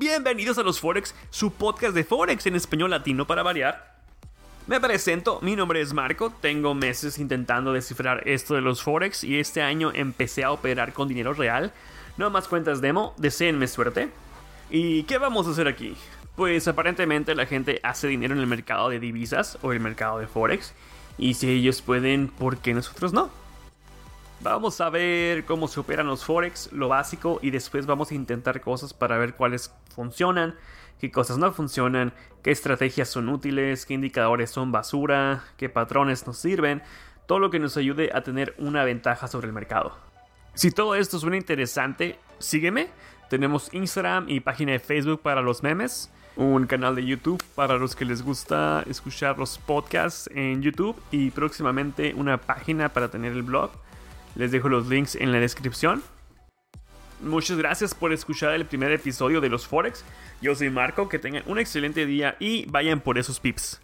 Bienvenidos a los Forex, su podcast de Forex en español latino para variar. Me presento, mi nombre es Marco, tengo meses intentando descifrar esto de los Forex y este año empecé a operar con dinero real. No más cuentas demo, deseenme suerte. ¿Y qué vamos a hacer aquí? Pues aparentemente la gente hace dinero en el mercado de divisas o el mercado de Forex. Y si ellos pueden, ¿por qué nosotros no? Vamos a ver cómo se operan los Forex, lo básico, y después vamos a intentar cosas para ver cuáles funcionan, qué cosas no funcionan, qué estrategias son útiles, qué indicadores son basura, qué patrones nos sirven, todo lo que nos ayude a tener una ventaja sobre el mercado. Si todo esto suena interesante, sígueme. Tenemos Instagram y página de Facebook para los memes, un canal de YouTube para los que les gusta escuchar los podcasts en YouTube y próximamente una página para tener el blog. Les dejo los links en la descripción. Muchas gracias por escuchar el primer episodio de los Forex. Yo soy Marco, que tengan un excelente día y vayan por esos pips.